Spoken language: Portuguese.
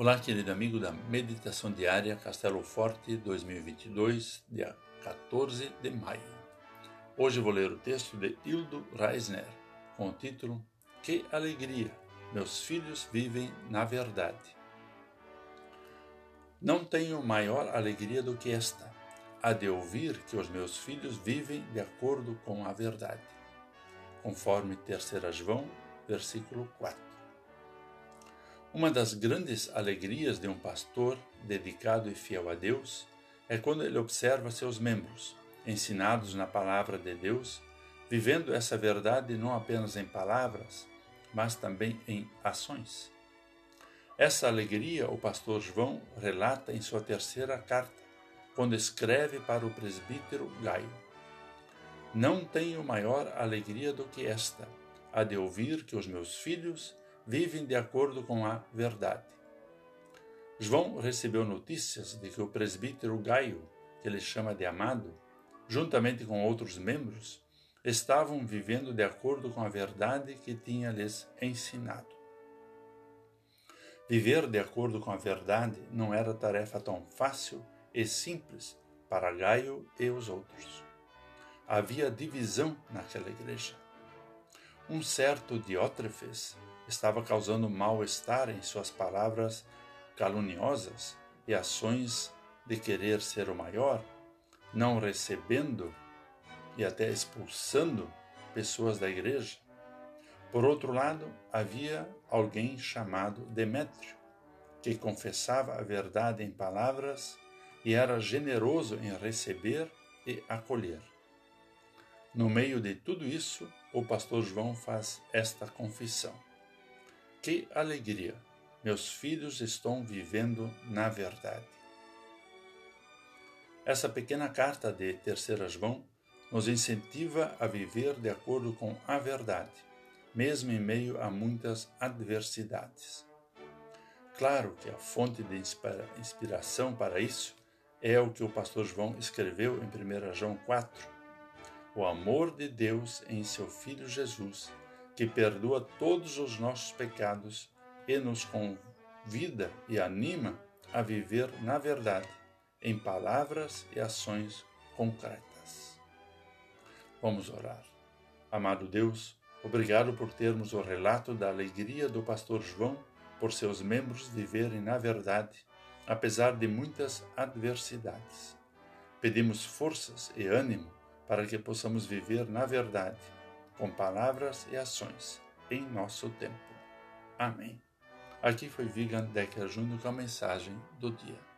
Olá, querido amigo da Meditação Diária Castelo Forte 2022, dia 14 de maio. Hoje vou ler o texto de Hildo Reisner com o título Que alegria! Meus filhos vivem na verdade. Não tenho maior alegria do que esta, a de ouvir que os meus filhos vivem de acordo com a verdade. Conforme 3 João, versículo 4. Uma das grandes alegrias de um pastor dedicado e fiel a Deus é quando ele observa seus membros, ensinados na palavra de Deus, vivendo essa verdade não apenas em palavras, mas também em ações. Essa alegria o pastor João relata em sua terceira carta, quando escreve para o presbítero Gaio. Não tenho maior alegria do que esta, a de ouvir que os meus filhos vivem de acordo com a verdade. João recebeu notícias de que o presbítero Gaio, que ele chama de amado, juntamente com outros membros, estavam vivendo de acordo com a verdade que tinha lhes ensinado. Viver de acordo com a verdade não era tarefa tão fácil e simples para Gaio e os outros. Havia divisão naquela igreja. Um certo Diótrefes estava causando mal-estar em suas palavras caluniosas e ações de querer ser o maior, não recebendo e até expulsando pessoas da igreja. Por outro lado, havia alguém chamado Demétrio, que confessava a verdade em palavras e era generoso em receber e acolher. No meio de tudo isso, o pastor João faz esta confissão. Que alegria! Meus filhos estão vivendo na verdade. Essa pequena carta de Terceira João nos incentiva a viver de acordo com a verdade, mesmo em meio a muitas adversidades. Claro que a fonte de inspiração para isso é o que o pastor João escreveu em 1 João 4. O amor de Deus em seu Filho Jesus que perdoa todos os nossos pecados e nos convida e anima a viver na verdade, em palavras e ações concretas. Vamos orar. Amado Deus, obrigado por termos o relato da alegria do pastor João por seus membros viverem na verdade, apesar de muitas adversidades. Pedimos forças e ânimo para que possamos viver na verdade com palavras e ações em nosso tempo. Amém. Aqui foi Vigan Decker Júnior com a mensagem do dia.